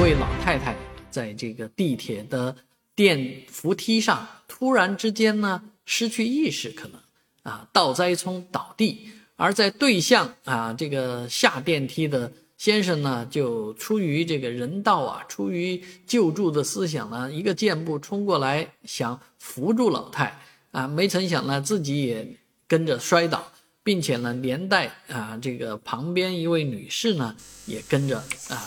位老太太在这个地铁的电扶梯上突然之间呢失去意识，可能啊倒栽葱倒地，而在对向啊这个下电梯的先生呢，就出于这个人道啊，出于救助的思想呢，一个箭步冲过来想扶住老太啊，没成想呢自己也跟着摔倒，并且呢连带啊这个旁边一位女士呢也跟着啊。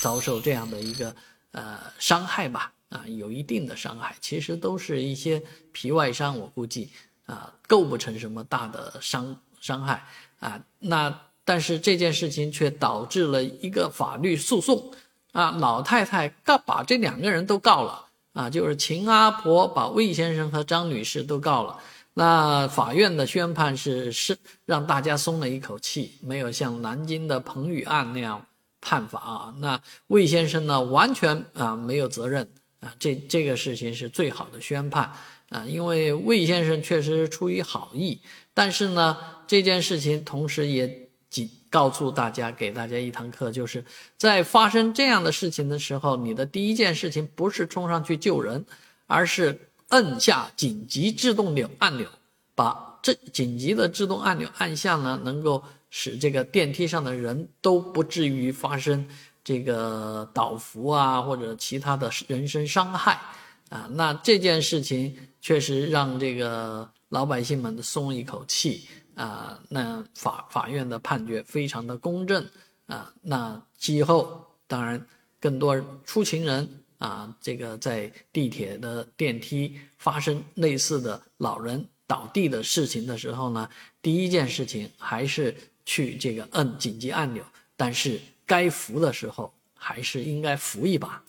遭受这样的一个呃伤害吧，啊，有一定的伤害，其实都是一些皮外伤，我估计啊，构不成什么大的伤伤害啊。那但是这件事情却导致了一个法律诉讼啊，老太太告把这两个人都告了啊，就是秦阿婆把魏先生和张女士都告了。那法院的宣判是是让大家松了一口气，没有像南京的彭宇案那样。判罚啊，那魏先生呢，完全啊没有责任啊，这这个事情是最好的宣判啊，因为魏先生确实是出于好意，但是呢，这件事情同时也警告诉大家，给大家一堂课，就是在发生这样的事情的时候，你的第一件事情不是冲上去救人，而是摁下紧急制动钮按钮，把这紧急的制动按钮按下呢，能够。使这个电梯上的人都不至于发生这个倒伏啊，或者其他的人身伤害啊。那这件事情确实让这个老百姓们松一口气啊。那法法院的判决非常的公正啊。那今后当然更多出勤人啊，这个在地铁的电梯发生类似的老人倒地的事情的时候呢，第一件事情还是。去这个摁紧急按钮，但是该扶的时候还是应该扶一把。